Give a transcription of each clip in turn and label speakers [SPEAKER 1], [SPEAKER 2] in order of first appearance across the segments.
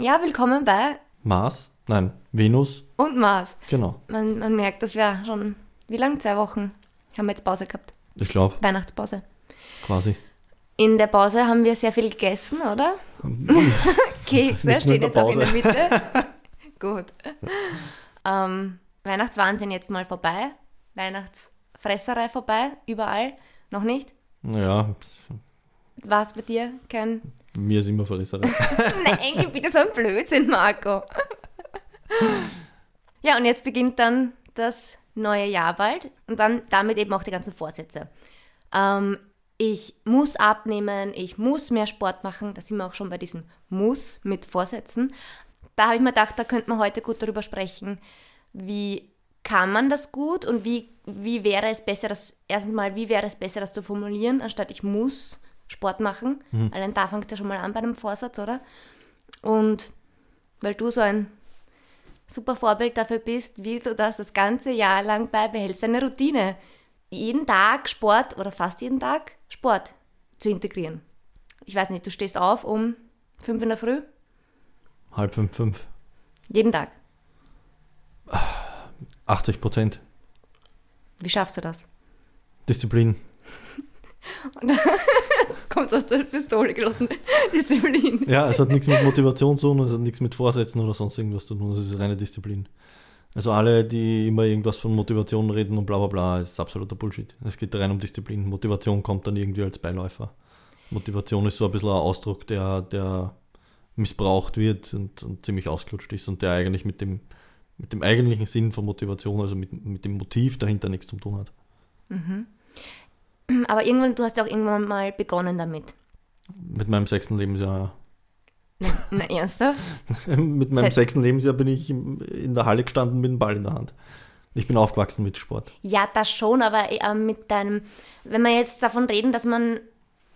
[SPEAKER 1] Ja, willkommen bei
[SPEAKER 2] Mars? Nein, Venus,
[SPEAKER 1] und Mars.
[SPEAKER 2] genau.
[SPEAKER 1] Man, man merkt, dass wir schon, wie lange? Zwei Wochen haben wir jetzt Pause gehabt.
[SPEAKER 2] Ich glaube,
[SPEAKER 1] Weihnachtspause.
[SPEAKER 2] quasi.
[SPEAKER 1] In der Pause haben wir sehr viel gegessen, oder? Kekse steht jetzt auch in der. Mitte. Gut. Ähm, Weihnachtswahnsinn jetzt mal vorbei. Weihnachtsfresserei vorbei, überall. Noch nicht?
[SPEAKER 2] Ja,
[SPEAKER 1] War es bei dir kein...
[SPEAKER 2] mir ist immer Verrisserei.
[SPEAKER 1] Nein, gib bitte so ein Blödsinn, Marco. Ja, und jetzt beginnt dann das neue Jahr bald und dann damit eben auch die ganzen Vorsätze. Ähm, ich muss abnehmen, ich muss mehr Sport machen, da sind wir auch schon bei diesem Muss mit Vorsätzen. Da habe ich mir gedacht, da könnte man heute gut darüber sprechen, wie kann man das gut und wie, wie wäre es besser, das, erstens mal, wie wäre es besser, das zu formulieren, anstatt ich muss Sport machen. Allein da fängt ja schon mal an bei einem Vorsatz, oder? Und weil du so ein super Vorbild dafür bist, wie du das das ganze Jahr lang beibehältst, eine Routine. Jeden Tag Sport oder fast jeden Tag Sport zu integrieren. Ich weiß nicht, du stehst auf um fünf in der Früh,
[SPEAKER 2] Halb fünf, fünf.
[SPEAKER 1] jeden Tag.
[SPEAKER 2] 80 Prozent.
[SPEAKER 1] Wie schaffst du das?
[SPEAKER 2] Disziplin.
[SPEAKER 1] Das kommt aus der Pistole geschossen. Disziplin.
[SPEAKER 2] Ja, es hat nichts mit Motivation zu tun, es hat nichts mit Vorsätzen oder sonst irgendwas zu tun, es ist reine Disziplin. Also alle, die immer irgendwas von Motivation reden und bla bla bla, ist absoluter Bullshit. Es geht rein um Disziplin. Motivation kommt dann irgendwie als Beiläufer. Motivation ist so ein bisschen ein Ausdruck, der, der missbraucht wird und, und ziemlich ausgelutscht ist und der eigentlich mit dem, mit dem eigentlichen Sinn von Motivation, also mit, mit dem Motiv dahinter nichts zu tun hat.
[SPEAKER 1] Aber irgendwann, du hast ja auch irgendwann mal begonnen damit.
[SPEAKER 2] Mit meinem sechsten Lebensjahr.
[SPEAKER 1] Na, na ernsthaft?
[SPEAKER 2] Mit meinem
[SPEAKER 1] Seit-
[SPEAKER 2] sechsten Lebensjahr bin ich in der Halle gestanden mit dem Ball in der Hand. Ich bin aufgewachsen mit Sport.
[SPEAKER 1] Ja, das schon, aber äh, mit deinem, wenn wir jetzt davon reden, dass man,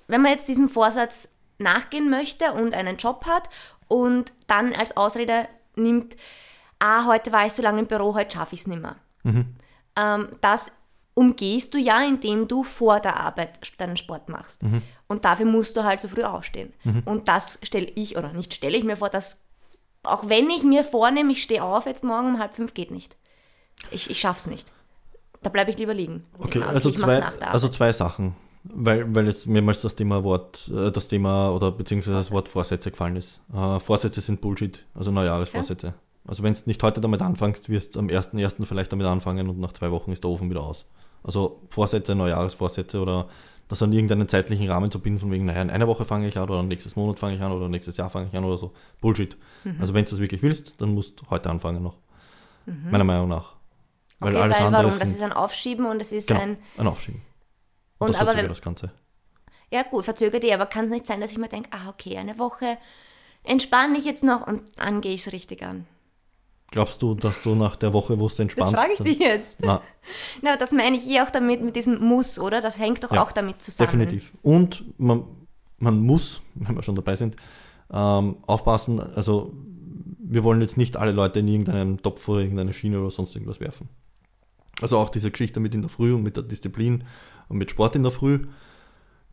[SPEAKER 1] wenn man jetzt diesem Vorsatz nachgehen möchte und einen Job hat und dann als Ausrede nimmt, ah, heute war ich so lange im Büro, heute schaffe ich es nicht mehr. Ähm, das umgehst du ja, indem du vor der Arbeit deinen Sport machst. Und dafür musst du halt so früh aufstehen. Und das stelle ich, oder nicht stelle ich mir vor, dass auch wenn ich mir vornehme, ich stehe auf jetzt morgen um halb fünf, geht nicht. Ich, ich schaff's nicht. Da bleibe ich lieber liegen.
[SPEAKER 2] Okay,
[SPEAKER 1] Ja,
[SPEAKER 2] also, zwei, also zwei Sachen. Weil, weil jetzt mehrmals das Thema Wort, äh, das Thema oder beziehungsweise das Wort Vorsätze gefallen ist. Äh, Vorsätze sind Bullshit, also Neujahresvorsätze. Also wenn du nicht heute damit anfängst, wirst du am 1.1. vielleicht damit anfangen und nach zwei Wochen ist der Ofen wieder aus. Also Vorsätze, Neujahresvorsätze oder das an irgendeinen zeitlichen Rahmen zu binden, von wegen, naja, in einer Woche fange ich an oder nächstes Monat fange ich an oder nächstes Jahr fange ich an oder so. Bullshit.
[SPEAKER 1] Mhm.
[SPEAKER 2] Also wenn du das wirklich willst, dann musst du heute anfangen noch. Meiner Meinung nach. Weil
[SPEAKER 1] Mhm. okay,
[SPEAKER 2] alles
[SPEAKER 1] weil
[SPEAKER 2] andere
[SPEAKER 1] warum? Das
[SPEAKER 2] sind-
[SPEAKER 1] ist ein Aufschieben und es ist
[SPEAKER 2] Genau,
[SPEAKER 1] ein.
[SPEAKER 2] ein Aufschieben. Und,
[SPEAKER 1] Und
[SPEAKER 2] das
[SPEAKER 1] aber wenn-
[SPEAKER 2] das Ganze.
[SPEAKER 1] Ja, gut, verzögert eh, aber kann es nicht sein, dass ich mir denke, ah, okay, eine Woche entspanne ich jetzt noch und dann gehe ich es richtig an.
[SPEAKER 2] Glaubst du, dass du nach der Woche, wo du
[SPEAKER 1] Das
[SPEAKER 2] entspannst...
[SPEAKER 1] frage ich dich jetzt.
[SPEAKER 2] Na,
[SPEAKER 1] Na, das meine ich eh auch damit, mit diesem Muss, oder? Das hängt doch
[SPEAKER 2] Ja,
[SPEAKER 1] auch damit zusammen.
[SPEAKER 2] definitiv. Und man, man muss, wenn wir schon dabei sind, ähm, aufpassen, also wir wollen jetzt nicht alle Leute in irgendeinen Topf oder irgendeine Schiene oder sonst irgendwas werfen. Also auch diese Geschichte mit in der Früh und mit der Disziplin und mit Sport in der Früh,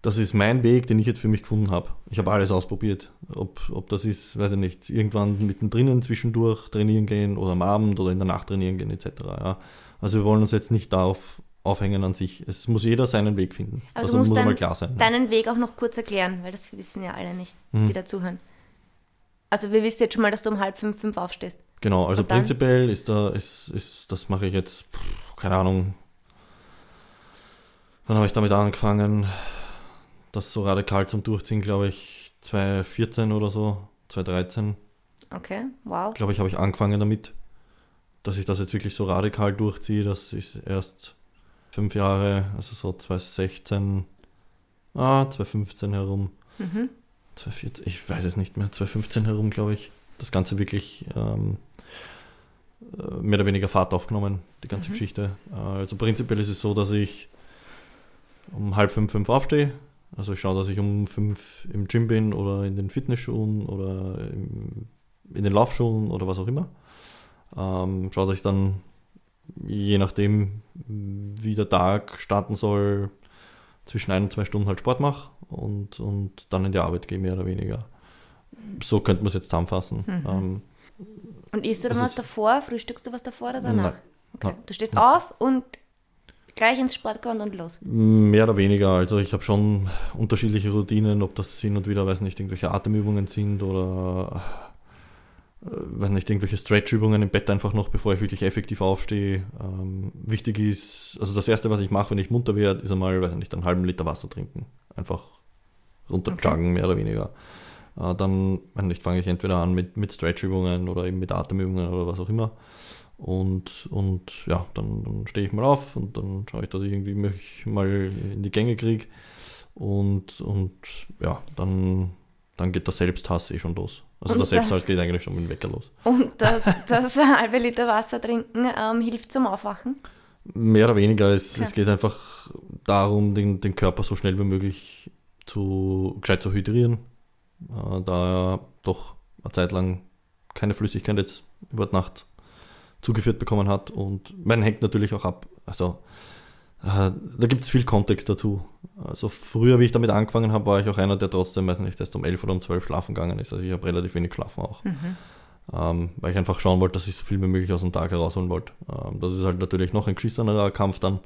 [SPEAKER 2] das ist mein Weg, den ich jetzt für mich gefunden habe. Ich habe alles ausprobiert. Ob, ob das ist, weiß ich nicht, irgendwann mittendrin zwischendurch trainieren gehen oder am Abend oder in der Nacht trainieren gehen etc. Ja. Also wir wollen uns jetzt nicht darauf aufhängen an sich. Es muss jeder seinen Weg finden.
[SPEAKER 1] Aber
[SPEAKER 2] das
[SPEAKER 1] du musst
[SPEAKER 2] muss
[SPEAKER 1] dann
[SPEAKER 2] einmal klar sein.
[SPEAKER 1] deinen Weg auch noch kurz erklären, weil das wissen ja alle nicht,
[SPEAKER 2] Mhm.
[SPEAKER 1] die dazuhören. Also wir wissen jetzt schon mal, dass du um halb fünf, fünf aufstehst.
[SPEAKER 2] Genau, also
[SPEAKER 1] Und dann?
[SPEAKER 2] prinzipiell ist da, ist, ist, das mache ich jetzt, keine Ahnung, wann habe ich damit angefangen, das so radikal zum Durchziehen, glaube ich, 2014 oder so, 2013,
[SPEAKER 1] Okay, wow.
[SPEAKER 2] glaube ich, habe ich angefangen damit, dass ich das jetzt wirklich so radikal durchziehe, das ist erst fünf Jahre, also so 2016, ah, 2015 herum,
[SPEAKER 1] Mhm.
[SPEAKER 2] 2014, ich weiß es nicht mehr, 2015 herum, glaube ich, das Ganze wirklich ähm, äh, mehr oder weniger Fahrt aufgenommen, die ganze
[SPEAKER 1] Mhm.
[SPEAKER 2] Geschichte. Äh, also prinzipiell ist es so, dass ich um halb fünf, fünf aufstehe. Also ich schaue, dass ich um fünf im Gym bin oder in den Fitnessschuhen oder im, in den Laufschuhen oder was auch immer. Ähm, schaue, dass ich dann, je nachdem, wie der Tag starten soll, zwischen ein und zwei Stunden halt Sport mache und, und dann in die Arbeit gehe, mehr oder weniger. So könnte man es jetzt zusammenfassen.
[SPEAKER 1] Mhm.
[SPEAKER 2] Ähm,
[SPEAKER 1] Und isst du dann
[SPEAKER 2] Also
[SPEAKER 1] was davor? Frühstückst du was davor oder danach?
[SPEAKER 2] Nein.
[SPEAKER 1] Okay.
[SPEAKER 2] Nein.
[SPEAKER 1] Du stehst auf und gleich ins Sportgewand und los.
[SPEAKER 2] Mehr oder weniger. Also ich habe schon unterschiedliche Routinen, ob das hin und wieder, weiß nicht, irgendwelche Atemübungen sind oder äh, weiß nicht, irgendwelche Stretchübungen im Bett einfach noch, bevor ich wirklich effektiv aufstehe. Ähm, wichtig ist, also das erste, was ich mache, wenn ich munter werde, ist einmal, weiß nicht, einen halben Liter Wasser trinken. Einfach runter
[SPEAKER 1] Okay.
[SPEAKER 2] mehr oder weniger. Äh, dann, weiß nicht, fange ich entweder an mit, mit Stretchübungen oder eben mit Atemübungen oder was auch immer. Und, und ja, dann, dann stehe ich mal auf und dann schaue ich, dass ich irgendwie mich mal in die Gänge kriege. Und, und ja, dann, dann geht der Selbsthass eh schon los. Also
[SPEAKER 1] Und
[SPEAKER 2] der
[SPEAKER 1] das-
[SPEAKER 2] Selbsthass geht eigentlich schon mit dem Wecker los.
[SPEAKER 1] Und das, das halbe Liter Wasser trinken ähm, hilft zum Aufwachen.
[SPEAKER 2] Mehr oder weniger, es,
[SPEAKER 1] Okay.
[SPEAKER 2] es geht einfach darum, den, den Körper so schnell wie möglich zu, gescheit zu hydrieren, äh, da er doch eine Zeit lang keine Flüssigkeit jetzt über die Nacht zugeführt bekommen hat. Und man hängt natürlich auch ab. Also äh, da gibt es viel Kontext dazu. Also früher, wie ich damit angefangen habe, war ich auch einer, der trotzdem, weiß nicht, erst um 11 oder um 12 schlafen gegangen ist. Also ich habe relativ wenig geschlafen auch. Ähm, weil ich einfach schauen wollte, dass ich so viel wie möglich aus dem Tag herausholen wollte. Ähm, das ist halt natürlich noch ein geschissenerer Kampf dann.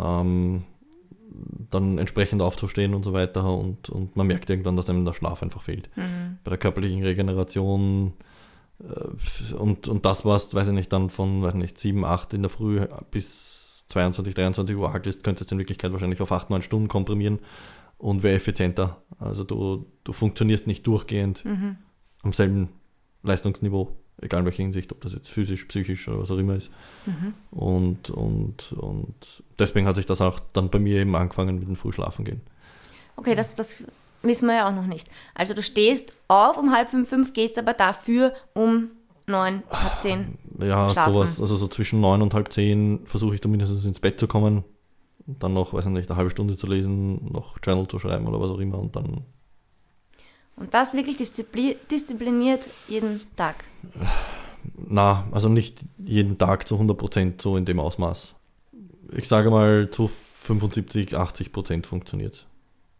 [SPEAKER 2] Ähm, dann entsprechend aufzustehen und so weiter und, und man merkt irgendwann, dass einem der Schlaf einfach fehlt. Bei der körperlichen Regeneration und, und das warst, weiß ich nicht, dann von, weiß nicht, 7, 8 in der Früh bis 22, 23 Uhr alt ist, könntest du in Wirklichkeit wahrscheinlich auf 8, 9 Stunden komprimieren und wäre effizienter. Also du, du funktionierst nicht durchgehend am selben Leistungsniveau, egal in welcher Hinsicht, ob das jetzt physisch, psychisch oder was auch immer ist. Und, und, und deswegen hat sich das auch dann bei mir eben angefangen mit dem Frühschlafen gehen.
[SPEAKER 1] Okay, das, das wissen wir ja auch noch nicht. Also du stehst auf um halb fünf, fünf, gehst aber dafür um neun, halb zehn.
[SPEAKER 2] Ja,
[SPEAKER 1] Schlafen.
[SPEAKER 2] sowas, also so zwischen neun und halb zehn versuche ich zumindest ins Bett zu kommen. Dann noch, weiß ich nicht, eine halbe Stunde zu lesen, noch Journal zu schreiben oder was auch immer und dann
[SPEAKER 1] Und das wirklich diszipli diszipliniert jeden Tag.
[SPEAKER 2] Na, also nicht jeden Tag zu 100% so in dem Ausmaß. Ich sage mal, zu 75, 80% funktioniert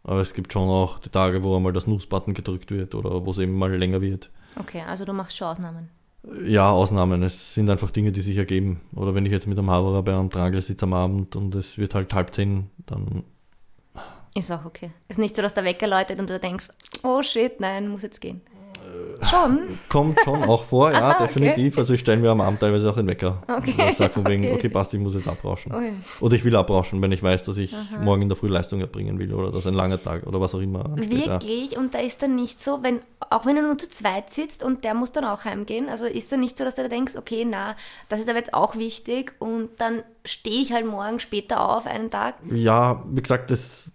[SPEAKER 2] Aber es gibt schon auch die Tage, wo einmal das Snooze-Button gedrückt wird oder wo es eben mal länger wird.
[SPEAKER 1] Okay, also du machst schon Ausnahmen.
[SPEAKER 2] Ja, Ausnahmen. Es sind einfach Dinge, die sich ergeben. Oder wenn ich jetzt mit einem Haberer bei einem Tragel sitze am Abend und es wird halt halb zehn, dann
[SPEAKER 1] Ist auch okay. Ist nicht so, dass der Wecker läutet und du denkst, oh shit, nein, muss jetzt gehen. Schon?
[SPEAKER 2] kommt schon auch vor, ja,
[SPEAKER 1] Ah, okay.
[SPEAKER 2] definitiv. Also ich stelle mir am Abend teilweise auch den Wecker.
[SPEAKER 1] Okay,
[SPEAKER 2] ich sage von wegen,
[SPEAKER 1] okay.
[SPEAKER 2] okay, passt, ich muss jetzt abrauschen.
[SPEAKER 1] Ui.
[SPEAKER 2] Oder ich will abrauschen, wenn ich weiß, dass ich morgen in der Früh Leistung erbringen will oder dass ein langer Tag oder was auch immer ansteht. Ja.
[SPEAKER 1] Wirklich? Und da ist dann nicht so, wenn, auch wenn du nur zu zweit sitzt und der muss dann auch heimgehen, also ist dann nicht so, dass du da denkst, okay, na, das ist aber jetzt auch wichtig und dann stehe ich halt morgen später auf, einen Tag.
[SPEAKER 2] Ja, wie gesagt, es,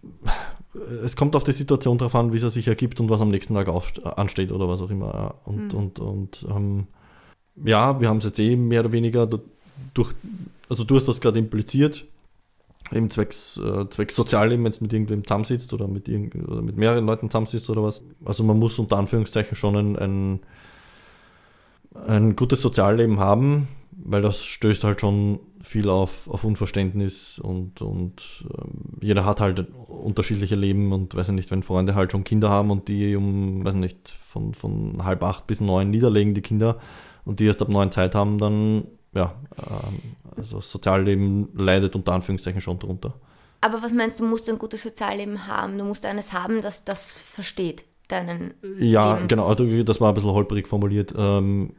[SPEAKER 2] es kommt auf die Situation drauf an, wie es sich ergibt und was am nächsten Tag aufst- ansteht oder was auch immer. Und, und, und ähm, ja, wir haben es jetzt eh mehr oder weniger du- durch, also du hast das gerade impliziert, eben zwecks, äh, zwecks Sozialleben, wenn es mit irgendwem zusammensitzt oder mit, irgend, oder mit mehreren Leuten zusammensitzt oder was. Also man muss unter Anführungszeichen schon ein, ein, ein gutes Sozialleben haben, weil das stößt halt schon viel auf, auf Unverständnis und, und ähm, jeder hat halt unterschiedliche Leben und weiß ich nicht, wenn Freunde halt schon Kinder haben und die um, weiß ich nicht, von, von halb acht bis neun niederlegen, die Kinder, und die erst ab neun Zeit haben, dann, ja, ähm, also das Sozialleben leidet unter Anführungszeichen schon drunter.
[SPEAKER 1] Aber was meinst du, musst ein gutes Sozialleben haben? Du musst eines haben, das das versteht, deinen
[SPEAKER 2] Ja,
[SPEAKER 1] Lebens-
[SPEAKER 2] genau, also das war ein bisschen holprig formuliert. Ähm,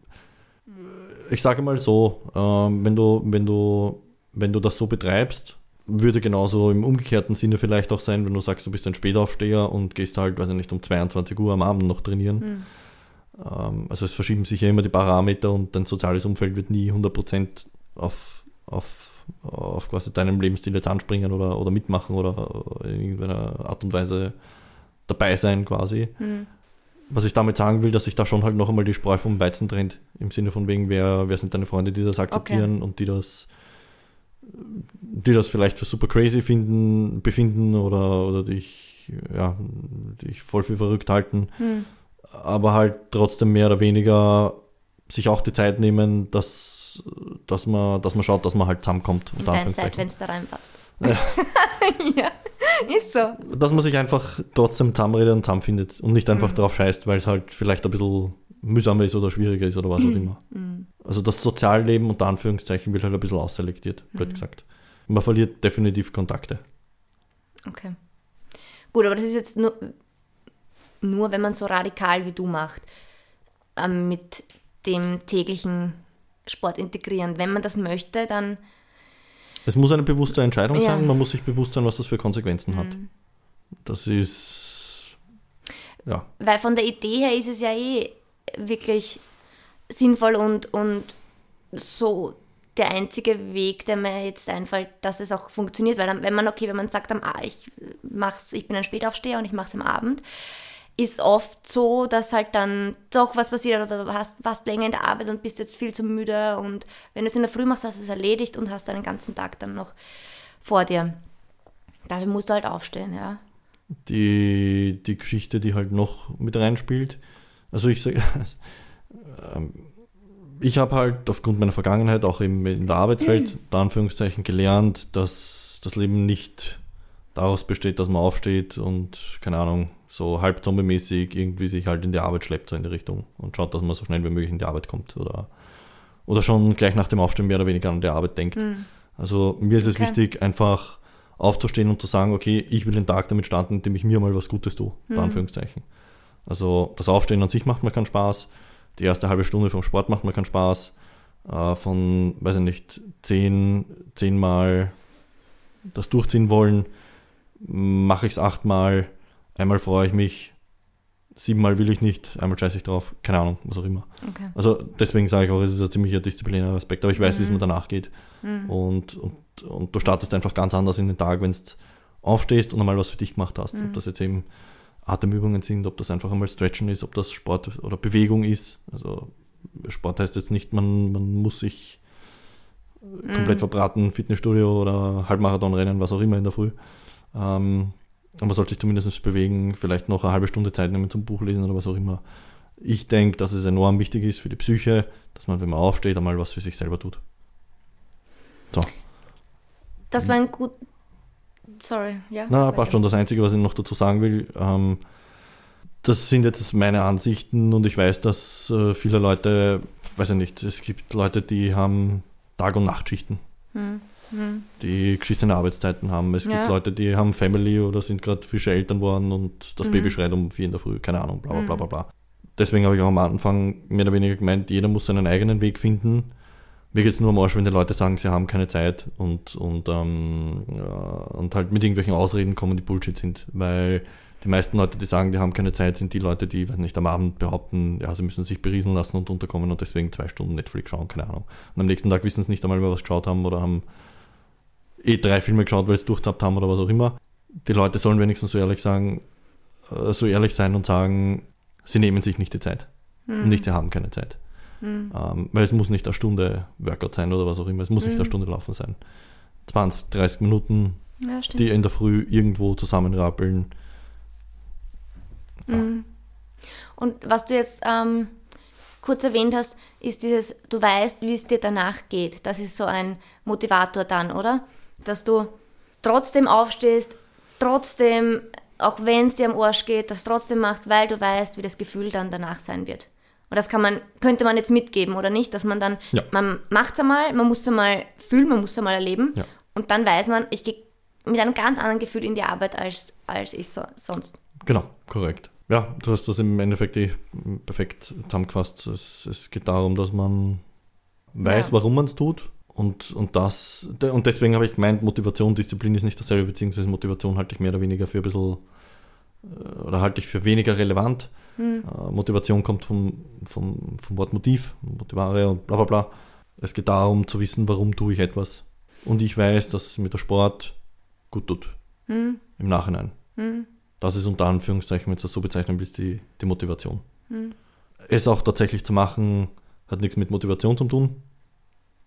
[SPEAKER 2] ich sage mal so, ähm, wenn du, wenn du, wenn du das so betreibst, würde genauso im umgekehrten Sinne vielleicht auch sein, wenn du sagst, du bist ein Spätaufsteher und gehst halt, weiß ich nicht, um 22 Uhr am Abend noch trainieren. Ähm, also es verschieben sich ja immer die Parameter und dein soziales Umfeld wird nie 100% auf, auf, auf quasi deinem Lebensstil jetzt anspringen oder, oder mitmachen oder in irgendeiner Art und Weise dabei sein quasi. Was ich damit sagen will, dass sich da schon halt noch einmal die Spreu vom Weizen trennt. Im Sinne von wegen, wer, wer sind deine Freunde, die das akzeptieren und die das, die das vielleicht für super crazy finden, befinden oder, oder dich, ja, dich voll für verrückt halten. Aber halt trotzdem mehr oder weniger sich auch die Zeit nehmen, dass, dass, man, dass man schaut, dass man halt zusammenkommt.
[SPEAKER 1] in
[SPEAKER 2] unter
[SPEAKER 1] dein
[SPEAKER 2] Anführungszeichen.
[SPEAKER 1] Zeitfenster reinpasst.
[SPEAKER 2] Ja.
[SPEAKER 1] ja. Ist so.
[SPEAKER 2] Dass man sich einfach trotzdem zusammenredet und zusammenfindet und nicht einfach drauf scheißt, weil es halt vielleicht ein bisschen mühsamer ist oder schwieriger ist oder was auch immer. Also das Sozialleben unter Anführungszeichen wird halt ein bisschen ausselektiert, blöd gesagt. Man verliert definitiv Kontakte.
[SPEAKER 1] Okay. Gut, aber das ist jetzt nur, nur wenn man so radikal wie du macht, ähm, mit dem täglichen Sport integrieren. Wenn man das möchte, dann
[SPEAKER 2] Es muss eine bewusste Entscheidung
[SPEAKER 1] Ja.
[SPEAKER 2] sein, man muss sich bewusst sein, was das für Konsequenzen hat. Das ist, ja,
[SPEAKER 1] Weil von der Idee her ist es ja eh wirklich sinnvoll und, und so der einzige Weg, der mir jetzt einfällt, dass es auch funktioniert. Weil wenn man, okay, wenn man sagt, am, A- ich, mach's, ich bin ein Spätaufsteher und ich mache es am Abend, ist oft so, dass halt dann doch was passiert oder du hast, warst länger in der Arbeit und bist jetzt viel zu müde und wenn du es in der Früh machst, hast du es erledigt und hast einen ganzen Tag dann noch vor dir. Dafür musst du halt aufstehen, ja.
[SPEAKER 2] die, die Geschichte, die halt noch mit reinspielt. Also ich sage, ähm, ich habe halt aufgrund meiner Vergangenheit auch eben in der Arbeitswelt, unter Anführungszeichen, gelernt, dass das Leben nicht daraus besteht, dass man aufsteht und, keine Ahnung, so halb zombie-mäßig irgendwie sich halt in die Arbeit schleppt, so in die Richtung und schaut, dass man so schnell wie möglich in die Arbeit kommt oder, oder schon gleich nach dem Aufstehen mehr oder weniger an die Arbeit denkt. Also mir ist es
[SPEAKER 1] Okay.
[SPEAKER 2] wichtig, einfach aufzustehen und zu sagen, okay, ich will den Tag damit starten, indem ich mir mal was Gutes tue, unter Anführungszeichen. Also das Aufstehen an sich macht mir keinen Spaß, die erste halbe Stunde vom Sport macht mir keinen Spaß, äh, von, weiß ich nicht, zehn, zehnmal das durchziehen wollen, mache ich es achtmal, einmal freue ich mich, siebenmal will ich nicht, einmal scheiße ich drauf, keine Ahnung, was auch immer.
[SPEAKER 1] Okay.
[SPEAKER 2] Also deswegen sage ich auch, es ist ein ziemlicher disziplinärer Aspekt, aber ich weiß, wie es mir danach geht. Und, und, und du startest einfach ganz anders in den Tag, wenn du aufstehst und einmal was für dich gemacht hast. Ob das jetzt eben Atemübungen sind, ob das einfach einmal Stretchen ist, ob das Sport oder Bewegung ist. Also Sport heißt jetzt nicht, man, man muss sich komplett verbraten, Fitnessstudio oder Halbmarathon rennen, was auch immer in der Früh. Ähm, man sollte sich zumindest bewegen, vielleicht noch eine halbe Stunde Zeit nehmen zum Buch lesen oder was auch immer. Ich denke, dass es enorm wichtig ist für die Psyche, dass man, wenn man aufsteht, einmal was für sich selber tut. So,
[SPEAKER 1] Das war ein gut. Sorry, ja.
[SPEAKER 2] na, passt schon. Das Einzige, was ich noch dazu sagen will, ähm, das sind jetzt meine Ansichten und ich weiß, dass äh, viele Leute, weiß ich nicht, es gibt Leute, die haben Tag- und Nachtschichten, die geschissene Arbeitszeiten haben. Es
[SPEAKER 1] Ja.
[SPEAKER 2] gibt Leute, die haben Family oder sind gerade frische Eltern worden und das Baby schreit um vier in der Früh, keine Ahnung, bla bla bla bla bla. Deswegen habe ich auch am Anfang mehr oder weniger gemeint, jeder muss seinen eigenen Weg finden. Mir geht es nur am Arsch, wenn die Leute sagen, sie haben keine Zeit und, und, ähm, ja, und halt mit irgendwelchen Ausreden kommen, die Bullshit sind. Weil die meisten Leute, die sagen, die haben keine Zeit, sind die Leute, die, weiß nicht, am Abend behaupten, ja, sie müssen sich berieseln lassen und unterkommen und deswegen zwei Stunden Netflix schauen, keine Ahnung. Und am nächsten Tag wissen sie nicht einmal, wer was geschaut haben oder haben eh drei Filme geschaut, weil sie es durchzappt haben oder was auch immer. Die Leute sollen wenigstens so ehrlich sagen, äh, so ehrlich sein und sagen, sie nehmen sich nicht die Zeit. Und nicht, sie haben keine Zeit. Ähm, weil es muss nicht eine Stunde Workout sein oder was auch immer. Es muss nicht eine Stunde laufen sein. 20, 30 Minuten,
[SPEAKER 1] Ja,
[SPEAKER 2] die in der Früh irgendwo zusammenrappeln.
[SPEAKER 1] Und was du jetzt ähm, kurz erwähnt hast, ist dieses, du weißt, wie es dir danach geht. Das ist so ein Motivator dann, oder? Dass du trotzdem aufstehst, trotzdem, auch wenn es dir am Arsch geht, das trotzdem machst, weil du weißt, wie das Gefühl dann danach sein wird. Und das kann man, könnte man jetzt mitgeben, oder nicht? Dass man dann,
[SPEAKER 2] Ja.
[SPEAKER 1] man macht es einmal, man muss es einmal fühlen, man muss es einmal erleben.
[SPEAKER 2] Ja.
[SPEAKER 1] Und dann weiß man, ich gehe mit einem ganz anderen Gefühl in die Arbeit als, als ich so, sonst.
[SPEAKER 2] Genau, korrekt. Ja, du hast das im Endeffekt eh perfekt zusammengefasst. Es, es geht darum, dass man weiß,
[SPEAKER 1] Ja.
[SPEAKER 2] warum man es tut. Und, und das, und deswegen habe ich gemeint, Motivation, Disziplin ist nicht dasselbe, beziehungsweise Motivation halte ich mehr oder weniger für ein bisschen, äh, oder halte ich für weniger relevant. Äh, Motivation kommt vom, vom, vom Wort Motiv, Motivare und bla bla bla. Es geht darum zu wissen, warum tue ich etwas. Und ich weiß, dass mir der Sport gut tut. Im Nachhinein. Das ist unter Anführungszeichen, wenn du das so bezeichnen willst, die, die Motivation. Es auch tatsächlich zu machen, hat nichts mit Motivation zu tun,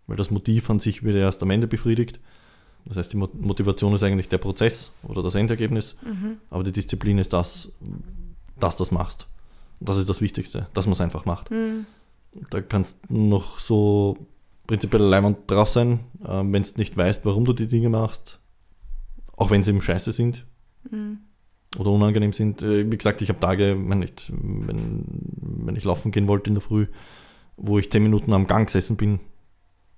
[SPEAKER 2] weil das Motiv an sich wird erst am Ende befriedigt. Das heißt, die Mo- Motivation ist eigentlich der Prozess oder das Endergebnis, aber die Disziplin ist das, dass du das machst. Das ist das Wichtigste, dass man es einfach macht. Da kannst du noch so prinzipiell leimend drauf sein, ähm, wenn du nicht weißt, warum du die Dinge machst, auch wenn sie eben scheiße sind, oder unangenehm sind. Äh, Wie gesagt, ich habe Tage, wenn ich, wenn, wenn ich laufen gehen wollte in der Früh, wo ich zehn Minuten am Gang gesessen bin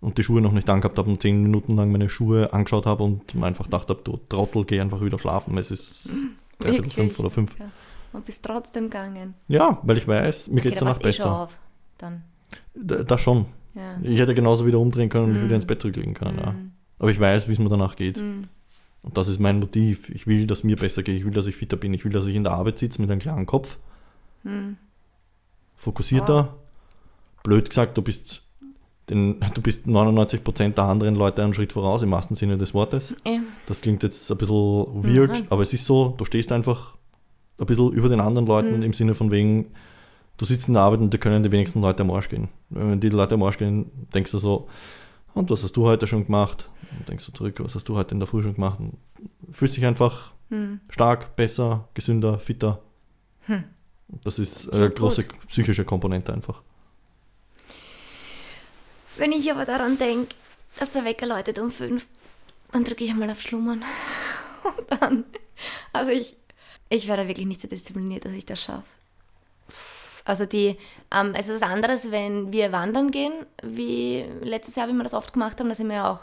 [SPEAKER 2] und die Schuhe noch nicht angehabt habe und zehn Minuten lang meine Schuhe angeschaut habe und mir einfach gedacht habe, du Trottel, geh einfach wieder schlafen. Es ist dreiviertel fünf oder fünf.
[SPEAKER 1] Ja. Und bist trotzdem gegangen.
[SPEAKER 2] Ja, weil ich weiß, mir geht es
[SPEAKER 1] da
[SPEAKER 2] danach
[SPEAKER 1] warst eh schon
[SPEAKER 2] besser.
[SPEAKER 1] auf. Dann.
[SPEAKER 2] Da, das schon.
[SPEAKER 1] Ja.
[SPEAKER 2] Ich hätte genauso wieder umdrehen können und mich
[SPEAKER 1] Mhm.
[SPEAKER 2] wieder ins Bett zurücklegen können. Ja.
[SPEAKER 1] Mhm.
[SPEAKER 2] Aber ich weiß, wie es mir danach geht.
[SPEAKER 1] Mhm.
[SPEAKER 2] Und das ist mein Motiv. Ich will, dass mir besser geht. Ich will, dass ich fitter bin. Ich will, dass ich in der Arbeit sitze mit einem klaren Kopf,
[SPEAKER 1] Mhm.
[SPEAKER 2] fokussierter. Blöd gesagt, du bist, den, du bist 99% der anderen Leute einen Schritt voraus, im wahrsten Sinne des Wortes.
[SPEAKER 1] Eh.
[SPEAKER 2] Das klingt jetzt ein bisschen weird,
[SPEAKER 1] Mhm.
[SPEAKER 2] aber es ist so, du stehst einfach ein bisschen über den anderen Leuten
[SPEAKER 1] Mhm.
[SPEAKER 2] im Sinne von wegen, du sitzt in der Arbeit und da können die wenigsten Leute am Arsch gehen. Wenn die Leute am Arsch gehen, denkst du so, und was hast du heute schon gemacht? Und denkst du zurück, was hast du heute in der Früh schon gemacht? Und fühlst dich einfach
[SPEAKER 1] Mhm.
[SPEAKER 2] stark, besser, gesünder, fitter.
[SPEAKER 1] Hm.
[SPEAKER 2] Das ist eine große
[SPEAKER 1] gut.
[SPEAKER 2] psychische Komponente einfach.
[SPEAKER 1] Wenn ich aber daran denke, dass der Wecker läutet um fünf, dann drücke ich einmal auf Schlummern. Und dann, also ich, ich werde wirklich nicht so diszipliniert, dass ich das schaffe. Also die, ähm, es ist was anderes, wenn wir wandern gehen, wie letztes Jahr, wie wir das oft gemacht haben, da sind wir ja auch,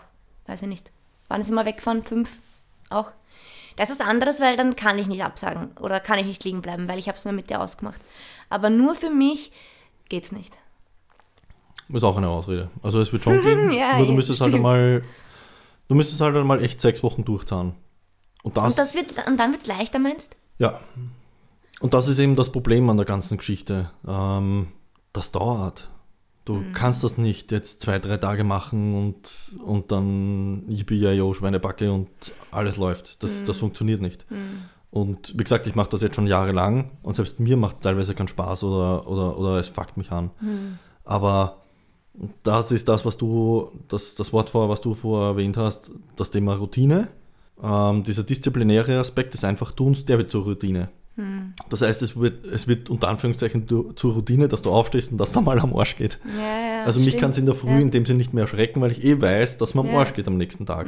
[SPEAKER 1] weiß ich nicht, wann sind wir weggefahren? Fünf? Auch? Das ist was anderes, weil dann kann ich nicht absagen oder kann ich nicht liegen bleiben, weil ich habe es mir mit dir ausgemacht. Aber nur für mich geht's nicht.
[SPEAKER 2] Ist auch eine Ausrede. Also es wird schon gehen,
[SPEAKER 1] Ja,
[SPEAKER 2] nur du müsstest halt
[SPEAKER 1] stimmt.
[SPEAKER 2] einmal, du müsstest halt einmal echt sechs Wochen durchzahlen. Und das,
[SPEAKER 1] Und, das wird, und dann wird es leichter, meinst
[SPEAKER 2] ja. Und das ist eben das Problem an der ganzen Geschichte. Ähm, das dauert. Du
[SPEAKER 1] Mhm.
[SPEAKER 2] kannst das nicht jetzt zwei, drei Tage machen und, und dann yippie Schweinebacke und alles läuft. Das,
[SPEAKER 1] Mhm.
[SPEAKER 2] das funktioniert nicht. Und wie gesagt, ich mache das jetzt schon jahrelang und selbst mir macht es teilweise keinen Spaß oder, oder, oder es fuckt mich an.
[SPEAKER 1] Mhm.
[SPEAKER 2] Aber das ist das, was du, das, das Wort vor, was du vorher erwähnt hast, das Thema Routine. Ähm, dieser disziplinäre Aspekt des Einfachtuns, der wird zur Routine.
[SPEAKER 1] Hm.
[SPEAKER 2] Das heißt, es wird, es wird unter Anführungszeichen du- zur Routine, dass du aufstehst und dass da mal am Arsch geht.
[SPEAKER 1] Ja, ja,
[SPEAKER 2] also mich kann es in der Früh
[SPEAKER 1] Ja.
[SPEAKER 2] in dem Sinne nicht mehr erschrecken, weil ich eh weiß, dass man am. Arsch geht am nächsten Tag.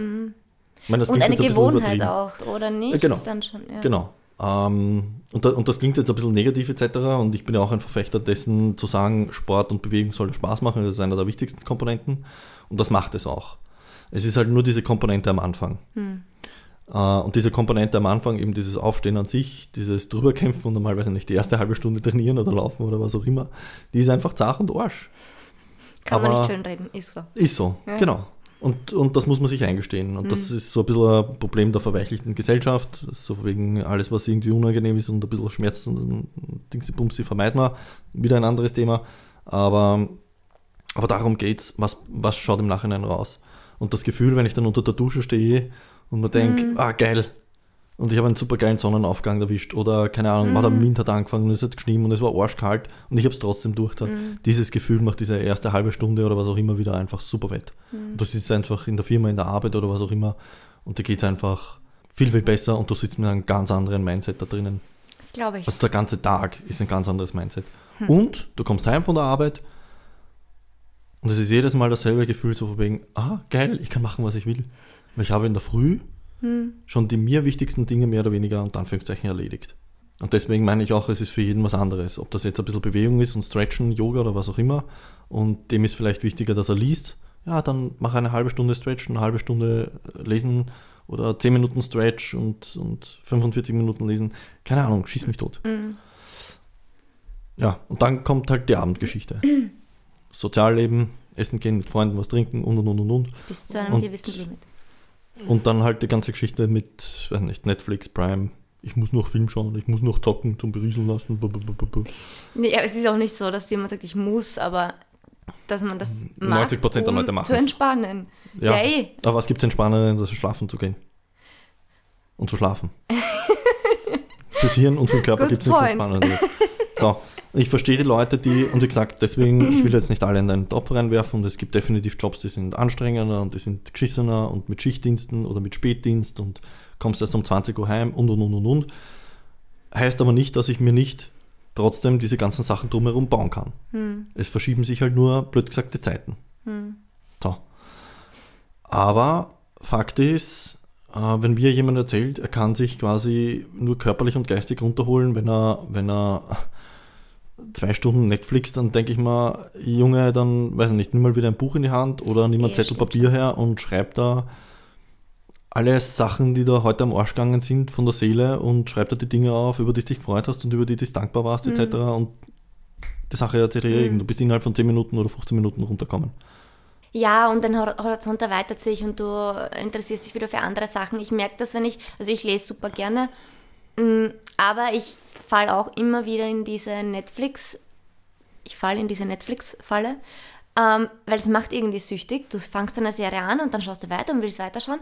[SPEAKER 2] Ich meine, das
[SPEAKER 1] Und eine
[SPEAKER 2] ein
[SPEAKER 1] Gewohnheit
[SPEAKER 2] übertrieben.
[SPEAKER 1] auch, oder nicht?
[SPEAKER 2] Ja, genau.
[SPEAKER 1] Dann schon, ja.
[SPEAKER 2] Genau. Ähm, und, da, und das klingt jetzt ein bisschen negativ etc. Und ich bin ja auch ein Verfechter dessen, zu sagen, Sport und Bewegung soll Spaß machen. Das ist einer der wichtigsten Komponenten. Und das macht es auch. Es ist halt nur diese Komponente am Anfang. Äh, und diese Komponente am Anfang, eben dieses Aufstehen an sich, dieses Drüberkämpfen und normalerweise nicht die erste halbe Stunde trainieren oder laufen oder was auch immer, die ist einfach zart und Arsch.
[SPEAKER 1] Kann man
[SPEAKER 2] Aber-
[SPEAKER 1] nicht schönreden, ist so.
[SPEAKER 2] Ist so,
[SPEAKER 1] Ja.
[SPEAKER 2] genau. Und, und das muss man sich eingestehen. Und das ist so ein bisschen ein Problem der verweichlichten Gesellschaft. So wegen alles, was irgendwie unangenehm ist und ein bisschen schmerzt und Dingsy-Bumsy vermeiden wir. Wieder ein anderes Thema. Aber, aber darum geht's. Was, was schaut im Nachhinein raus? Und das Gefühl, wenn ich dann unter der Dusche stehe und mir denke, ah geil, und ich habe einen super geilen Sonnenaufgang erwischt oder keine Ahnung, war der Wind hat angefangen und es hat geschnien und es war arschkalt und ich habe es trotzdem durchgezogen. Dieses Gefühl macht diese erste halbe Stunde oder was auch immer wieder einfach super wett. Und das ist einfach in der Firma, in der Arbeit oder was auch immer und da geht es einfach viel, viel besser und du sitzt mit einem ganz anderen Mindset da drinnen.
[SPEAKER 1] Das glaube ich.
[SPEAKER 2] Also der ganze Tag ist ein ganz anderes Mindset. Und du kommst heim von der Arbeit und es ist jedes Mal dasselbe Gefühl, so von wegen, ah, geil, ich kann machen, was ich will. Weil ich habe in der Früh schon die mir wichtigsten Dinge mehr oder weniger unter Anführungszeichen erledigt. Und deswegen meine ich auch, es ist für jeden was anderes. Ob das jetzt ein bisschen Bewegung ist und Stretchen, Yoga oder was auch immer. Und dem ist vielleicht wichtiger, dass er liest. Ja, dann mach eine halbe Stunde Stretchen, eine halbe Stunde lesen oder 10 Minuten Stretch und, und 45 Minuten lesen. Keine Ahnung, schieß mich tot. Ja, und dann kommt halt die Abendgeschichte. Sozialleben, essen gehen, mit Freunden was trinken und und und und und.
[SPEAKER 1] Bis zu einem
[SPEAKER 2] Und-
[SPEAKER 1] gewissen Limit.
[SPEAKER 2] Und dann halt die ganze Geschichte mit, weiß nicht, Netflix, Prime. Ich muss noch Film schauen, ich muss noch zocken zum Berieseln lassen.
[SPEAKER 1] Nee, aber es ist auch nicht so, dass jemand sagt, ich muss, aber dass man das macht,
[SPEAKER 2] 90% der
[SPEAKER 1] um
[SPEAKER 2] Leute machen's.
[SPEAKER 1] zu entspannen.
[SPEAKER 2] Ja,
[SPEAKER 1] Ja, eh.
[SPEAKER 2] aber was gibt es Entspannenderes, als schlafen zu gehen? Und zu schlafen. Fürs Hirn und für den Körper gibt es nichts
[SPEAKER 1] point.
[SPEAKER 2] Entspannenderes. So, ich verstehe die Leute, die, und wie gesagt, deswegen, ich will jetzt nicht alle in einen Topf reinwerfen und es gibt definitiv Jobs, die sind anstrengender und die sind geschissener und mit Schichtdiensten oder mit Spätdienst und kommst erst um 20 Uhr heim und und und und und. Heißt aber nicht, dass ich mir nicht trotzdem diese ganzen Sachen drumherum bauen kann. Es verschieben sich halt nur, blöd gesagt, die Zeiten. So. Aber Fakt ist, äh, wenn mir jemand erzählt, er kann sich quasi nur körperlich und geistig runterholen, wenn er, wenn er zwei Stunden Netflix, dann denke ich mal, Junge, dann, weiß ich nicht, nimm mal wieder ein Buch in die Hand oder nimm ein
[SPEAKER 1] Ja,
[SPEAKER 2] Zettel
[SPEAKER 1] stimmt
[SPEAKER 2] Papier her und schreib da alle Sachen, die da heute am Arsch gegangen sind von der Seele und schreib da die Dinge auf, über die du dich gefreut hast und über die du dankbar warst, etc. Und die Sache sich erledigt. Du bist innerhalb von 10 Minuten oder 15 Minuten runtergekommen.
[SPEAKER 1] Ja, und dein Hor- Horizont erweitert sich und du interessierst dich wieder für andere Sachen. Ich merke das, wenn ich, also ich lese super gerne, mm, aber ich falle auch immer wieder in diese Netflix, ich falle in diese Netflix-Falle, ähm, weil es macht irgendwie süchtig. Du fangst eine Serie an und dann schaust du weiter und willst weiterschauen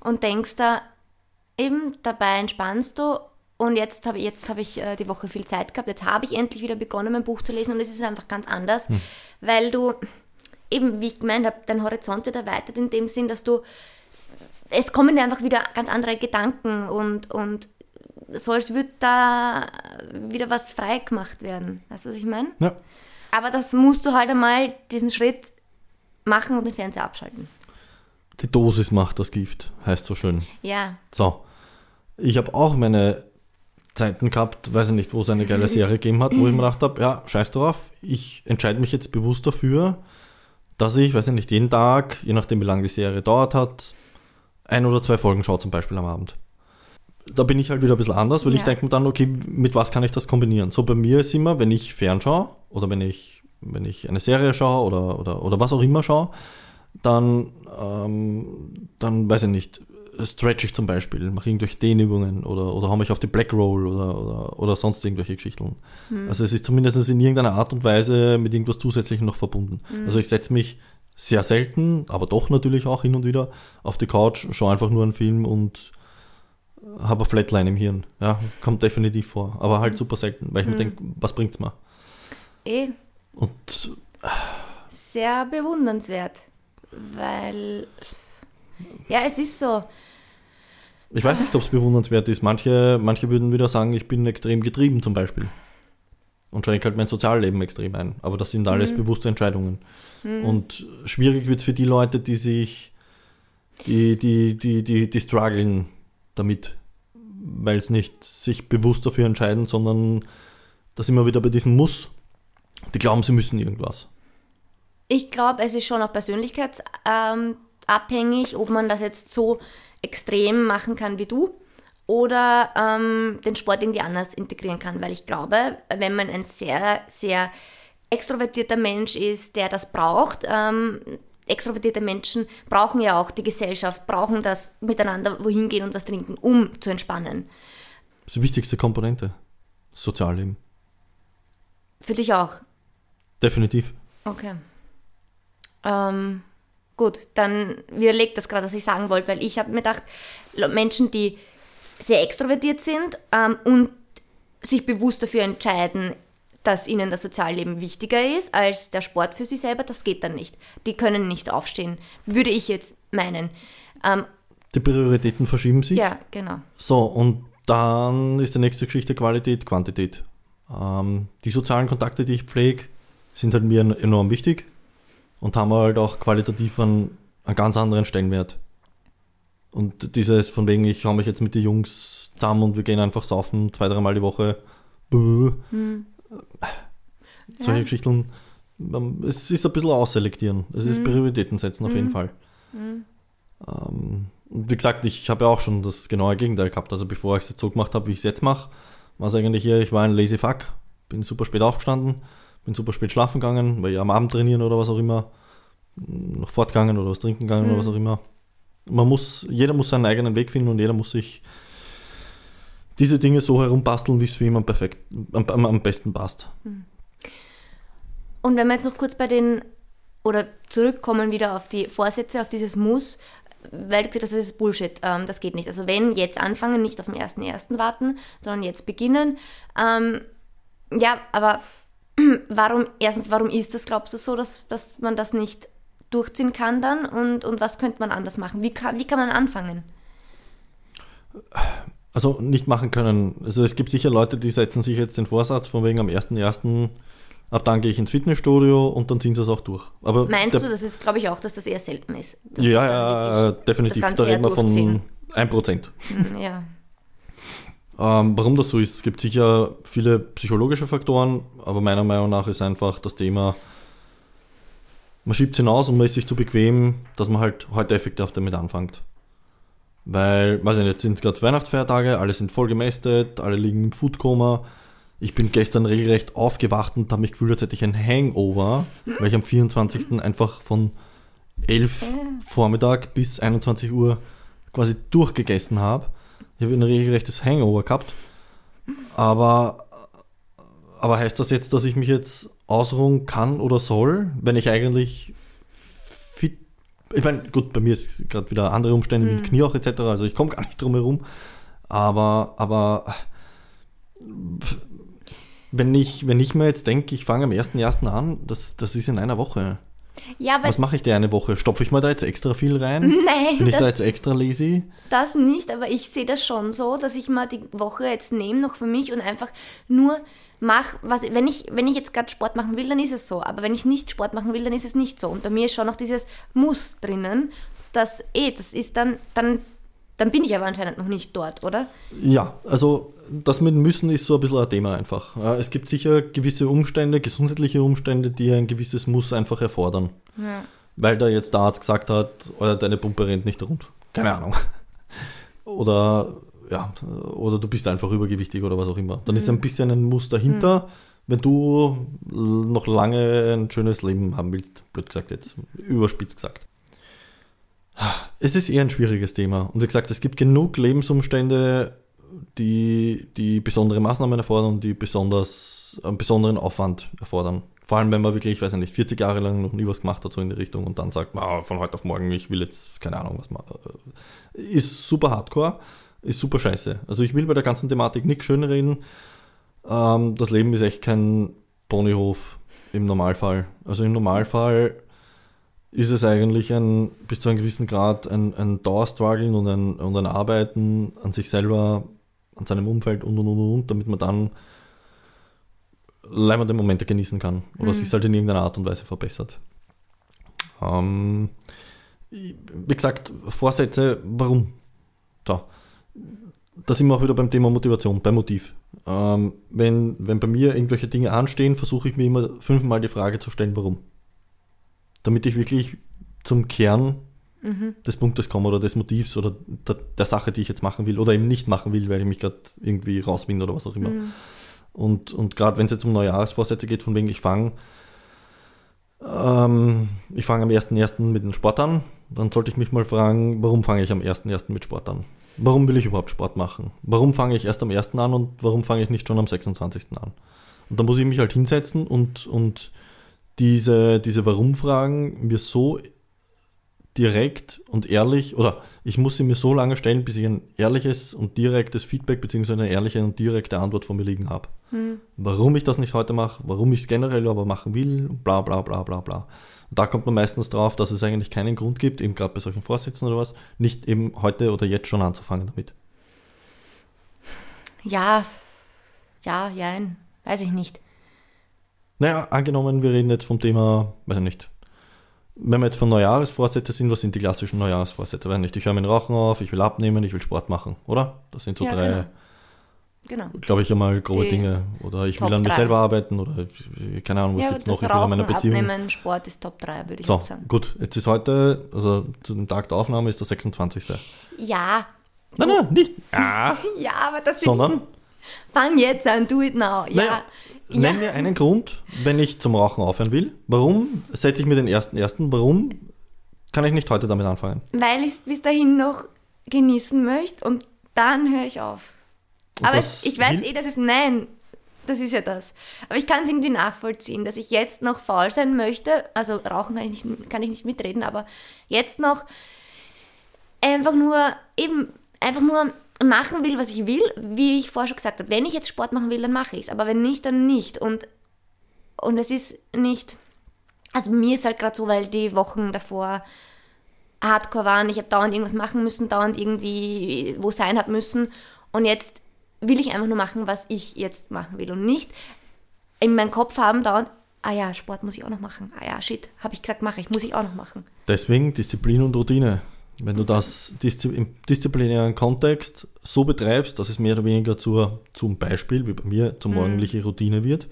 [SPEAKER 1] und denkst da, eben dabei entspannst du und jetzt habe jetzt hab ich äh, die Woche viel Zeit gehabt, jetzt habe ich endlich wieder begonnen, mein Buch zu lesen und es ist einfach ganz anders, weil du eben, wie ich gemeint habe, dein Horizont wird erweitert in dem Sinn, dass du, es kommen dir einfach wieder ganz andere Gedanken und, und so als würde da wieder was frei gemacht werden. Weißt du, was ich meine?
[SPEAKER 2] Ja.
[SPEAKER 1] Aber das musst du halt einmal diesen Schritt machen und den Fernseher abschalten.
[SPEAKER 2] Die Dosis macht das Gift, heißt so schön.
[SPEAKER 1] Ja,
[SPEAKER 2] So, ich habe auch meine Zeiten gehabt, weiß ich nicht, wo es eine geile Serie gegeben hat, wo ich mir gedacht habe, ja, scheiß drauf, ich entscheide mich jetzt bewusst dafür, dass ich, weiß ich nicht, jeden Tag, je nachdem wie lange die Serie dauert hat, ein oder zwei Folgen schaue zum Beispiel am Abend. Da bin ich halt wieder ein bisschen anders, weil ich
[SPEAKER 1] Ja.
[SPEAKER 2] denke mir dann, okay, mit was kann ich das kombinieren? So bei mir ist immer, wenn ich fernschaue oder wenn ich, wenn ich eine Serie schaue oder, oder, oder was auch immer schaue, dann, ähm, dann weiß ich nicht, stretch ich zum Beispiel, mache irgendwelche Dehnübungen oder, oder hau mich auf die Black Roll oder, oder, oder sonst irgendwelche Geschichten. Also es ist zumindest in irgendeiner Art und Weise mit irgendwas Zusätzlichem noch verbunden. Also ich setze mich sehr selten, aber doch natürlich auch hin und wieder auf die Couch, schaue einfach nur einen Film und habe eine Flatline im Hirn. Ja, kommt definitiv vor, aber halt super selten, weil ich mir denke, was bringt's mir?
[SPEAKER 1] eh
[SPEAKER 2] Und
[SPEAKER 1] sehr bewundernswert, weil, ja, es ist so.
[SPEAKER 2] Ich weiß nicht, ob es bewundernswert ist. Manche, manche würden wieder sagen, ich bin extrem getrieben zum Beispiel. Und schränke halt mein Sozialleben extrem ein. Aber das sind alles bewusste Entscheidungen. Und schwierig wird es für die Leute, die sich, die, die, die, die, die strugglen damit. Weil es nicht sich bewusst dafür entscheiden, sondern das immer wieder bei diesem Muss. Die glauben, sie müssen irgendwas.
[SPEAKER 1] Ich glaube, es ist schon auch persönlichkeitsabhängig, ob man das jetzt so extrem machen kann wie du oder ähm, den Sport irgendwie anders integrieren kann. Weil ich glaube, wenn man ein sehr, sehr extrovertierter Mensch ist, der das braucht, ähm, extrovertierte Menschen brauchen ja auch die Gesellschaft, brauchen das miteinander wohin gehen und was trinken, um zu entspannen.
[SPEAKER 2] Das ist die wichtigste Komponente. Sozialleben.
[SPEAKER 1] Für dich auch.
[SPEAKER 2] Definitiv.
[SPEAKER 1] Okay. Ähm, gut, dann widerlegt das gerade, was ich sagen wollte, weil ich habe mir gedacht, Menschen, die sehr extrovertiert sind ähm, und sich bewusst dafür entscheiden, dass ihnen das Sozialleben wichtiger ist als der Sport für sie selber, das geht dann nicht. Die können nicht aufstehen, würde ich jetzt meinen. Ähm,
[SPEAKER 2] Die Prioritäten verschieben sich.
[SPEAKER 1] ja, genau.
[SPEAKER 2] So, und dann ist die nächste Geschichte Qualität, Quantität. Ähm, die sozialen Kontakte, die ich pflege, sind halt mir enorm wichtig und haben halt auch qualitativ einen, einen ganz anderen Stellenwert. Und dieses von wegen, ich hau mich jetzt mit den Jungs zusammen und wir gehen einfach saufen, zwei, dreimal die Woche. Bäh. Solche
[SPEAKER 1] Ja.
[SPEAKER 2] Geschichten. ähm, Es ist ein bisschen ausselektieren. Es ist Prioritäten setzen auf jeden Fall. Ähm, und wie gesagt, ich habe ja auch schon das genaue Gegenteil gehabt. Also bevor ich es jetzt so gemacht habe, wie ich es jetzt mache, war es eigentlich hier, ich war ein lazy fuck, bin super spät aufgestanden, bin super spät schlafen gegangen, weil ich am Abend trainieren oder was auch immer, noch fortgegangen oder was trinken gegangen oder was auch immer. Man muss, jeder muss seinen eigenen Weg finden und jeder muss sich diese Dinge so herumbasteln, wie es für jemanden perfekt, am, am, besten passt.
[SPEAKER 1] Und wenn wir jetzt noch kurz bei den, oder zurückkommen wieder auf die Vorsätze, auf dieses Muss, weil das ist Bullshit, ähm, das geht nicht. Also wenn jetzt anfangen, nicht auf den ersten ersten warten, sondern jetzt beginnen. Ähm, ja, aber warum, erstens, warum ist das, glaubst du, so, dass, dass man das nicht durchziehen kann dann? Und, und was könnte man anders machen? Wie kann, wie kann man anfangen?
[SPEAKER 2] Also nicht machen können. Also es gibt sicher Leute, die setzen sich jetzt den Vorsatz von wegen am 1.1. ab dann gehe ich ins Fitnessstudio und dann ziehen sie es auch durch. Aber
[SPEAKER 1] Meinst
[SPEAKER 2] der,
[SPEAKER 1] du, das ist, glaube ich, auch, dass das eher selten ist?
[SPEAKER 2] Ja, ja, äh, definitiv. Da reden wir von
[SPEAKER 1] durchziehen?
[SPEAKER 2] Ein Prozent.
[SPEAKER 1] Hm, Ja.
[SPEAKER 2] Ähm, warum das so ist, es gibt sicher viele psychologische Faktoren, aber meiner Meinung nach ist einfach das Thema, man schiebt es hinaus und man ist sich zu bequem, dass man halt heute effektiv damit anfängt. Weil, weiß ich nicht, jetzt sind gerade Weihnachtsfeiertage, alle sind voll gemästet, alle liegen im Foodkoma. Ich bin gestern regelrecht aufgewacht und habe mich gefühlt, als hätte ich ein Hangover, weil ich am 24. einfach von 11 Vormittag bis 21 Uhr quasi durchgegessen habe. Ich habe ein regelrechtes Hangover gehabt. Aber, aber heißt das jetzt, dass ich mich jetzt ausruhen kann oder soll, wenn ich eigentlich. Ich meine, gut, bei mir ist gerade wieder andere Umstände mit Knie auch etc. Also ich komme gar nicht drum herum. Aber, aber wenn ich, wenn ich mir jetzt denke, ich fange am 1.1. an, das, das ist in einer Woche.
[SPEAKER 1] Ja, aber
[SPEAKER 2] Was mache ich dir eine Woche? Stopfe ich mir da jetzt extra viel rein?
[SPEAKER 1] Nein,
[SPEAKER 2] Bin ich da
[SPEAKER 1] das-
[SPEAKER 2] jetzt extra lazy?
[SPEAKER 1] das nicht, aber ich sehe das schon so, dass ich mal die Woche jetzt nehme, noch für mich und einfach nur mache, was, wenn ich, wenn ich jetzt gerade Sport machen will, dann ist es so. Aber wenn ich nicht Sport machen will, dann ist es nicht so. Und bei mir ist schon noch dieses Muss drinnen, das eh, das ist dann, dann, dann bin ich aber anscheinend noch nicht dort, oder?
[SPEAKER 2] Ja, also das mit müssen ist so ein bisschen ein Thema einfach. Ja, Es gibt sicher gewisse Umstände, gesundheitliche Umstände, die ein gewisses Muss einfach erfordern. Weil da jetzt der Arzt gesagt hat, oder deine Pumpe rennt nicht rund. Keine Ahnung. Oder ja, oder du bist einfach übergewichtig oder was auch immer. Dann ist ein bisschen ein Muss dahinter, wenn du noch lange ein schönes Leben haben willst. Blöd gesagt jetzt, überspitzt gesagt. Es ist eher ein schwieriges Thema. Und wie gesagt, es gibt genug Lebensumstände, die, die besondere Maßnahmen erfordern und die besonders, einen besonderen Aufwand erfordern. Vor allem, wenn man wirklich, ich weiß nicht, 40 Jahre lang noch nie was gemacht hat, so in die Richtung und dann sagt, "Ah, von heute auf morgen, ich will jetzt, keine Ahnung, was machen. Ist super hardcore, ist super scheiße. Also ich will bei der ganzen Thematik nichts schönreden. Ähm, das Leben ist echt kein Ponyhof im Normalfall. Also im Normalfall ist es eigentlich ein, bis zu einem gewissen Grad ein, ein Dauerstruggeln und ein, und ein Arbeiten an sich selber, an seinem Umfeld und und und und, damit man dann leibende Momente genießen kann oder sich halt in irgendeiner Art und Weise verbessert. Ähm, wie gesagt, Vorsätze, warum? Da. Da sind wir auch wieder beim Thema Motivation, beim Motiv. Ähm, wenn, wenn bei mir irgendwelche Dinge anstehen, versuche ich mir immer fünfmal die Frage zu stellen, warum damit ich wirklich zum Kern des Punktes komme oder des Motivs oder der, der Sache, die ich jetzt machen will oder eben nicht machen will, weil ich mich gerade irgendwie rauswind oder was auch immer. Und, und gerade wenn es jetzt um Neujahrsvorsätze geht, von wegen ich fange ähm, ich fange am 1.1. mit dem Sport an, dann sollte ich mich mal fragen, warum fange ich am 1.1. mit Sport an? Warum will ich überhaupt Sport machen? Warum fange ich erst am 1. an und warum fange ich nicht schon am 26. an? Und da muss ich mich halt hinsetzen und, und diese, diese Warum-Fragen mir so direkt und ehrlich, oder ich muss sie mir so lange stellen, bis ich ein ehrliches und direktes Feedback bzw. eine ehrliche und direkte Antwort von mir liegen habe. Warum ich das nicht heute mache, warum ich es generell aber machen will, bla bla bla bla bla. Und da kommt man meistens drauf, dass es eigentlich keinen Grund gibt, eben gerade bei solchen Vorsätzen oder was, nicht eben heute oder jetzt schon anzufangen damit.
[SPEAKER 1] Ja, ja, jein, weiß ich nicht.
[SPEAKER 2] Naja, angenommen, wir reden jetzt vom Thema, weiß ich nicht. Wenn wir jetzt von Neujahresvorsätze sind, was sind die klassischen Neujahresvorsätze? Weiß nicht, ich höre mit dem Rauchen auf, ich will abnehmen, ich will Sport machen, oder? Das sind so
[SPEAKER 1] Ja,
[SPEAKER 2] drei,
[SPEAKER 1] genau. Genau.
[SPEAKER 2] glaube ich, einmal grobe
[SPEAKER 1] Die
[SPEAKER 2] Dinge. Oder ich
[SPEAKER 1] Top
[SPEAKER 2] will an mir selber arbeiten oder ich- keine Ahnung, was
[SPEAKER 1] Ja,
[SPEAKER 2] gibt es noch? Ich will an meiner Beziehung.
[SPEAKER 1] Abnehmen, Sport ist Top 3, würde ich
[SPEAKER 2] So,
[SPEAKER 1] sagen.
[SPEAKER 2] gut, jetzt ist heute, also zu dem Tag der Aufnahme ist der 26.
[SPEAKER 1] Ja,
[SPEAKER 2] Nein, nein, nicht. Ja.
[SPEAKER 1] ja, aber das
[SPEAKER 2] Sondern,
[SPEAKER 1] Fang jetzt an, do it now. Ja,
[SPEAKER 2] naja,
[SPEAKER 1] ja.
[SPEAKER 2] nenn mir einen Grund, wenn ich zum Rauchen aufhören will. Warum setze ich mir den ersten ersten? Warum kann ich nicht heute damit anfangen?
[SPEAKER 1] weil ich es bis dahin noch genießen möchte und dann höre ich auf.
[SPEAKER 2] Und
[SPEAKER 1] Aber es, ich weiß eh, das ist nein. Das ist ja das. Aber ich kann es irgendwie nachvollziehen, dass ich jetzt noch faul sein möchte. Also rauchen kann ich nicht, kann ich nicht mitreden, aber jetzt noch einfach nur eben einfach nur machen will, was ich will, wie ich vorher schon gesagt habe. Wenn ich jetzt Sport machen will, dann mache ich es. Aber wenn nicht, dann nicht. Und, und es ist nicht. Also mir ist halt gerade so, weil die Wochen davor hardcore waren. Ich habe dauernd irgendwas machen müssen, dauernd irgendwie wo sein habe müssen. Und jetzt will ich einfach nur machen, was ich jetzt machen will. Und nicht in meinem Kopf haben dauernd, ah ja, Sport muss ich auch noch machen. Ah ja, shit, habe ich gesagt, mache ich, muss ich auch noch machen.
[SPEAKER 2] Deswegen Disziplin und Routine. Wenn du das im disziplinären Kontext so betreibst, dass es mehr oder weniger zur, zum Beispiel, wie bei mir, zur morgendlichen Routine wird,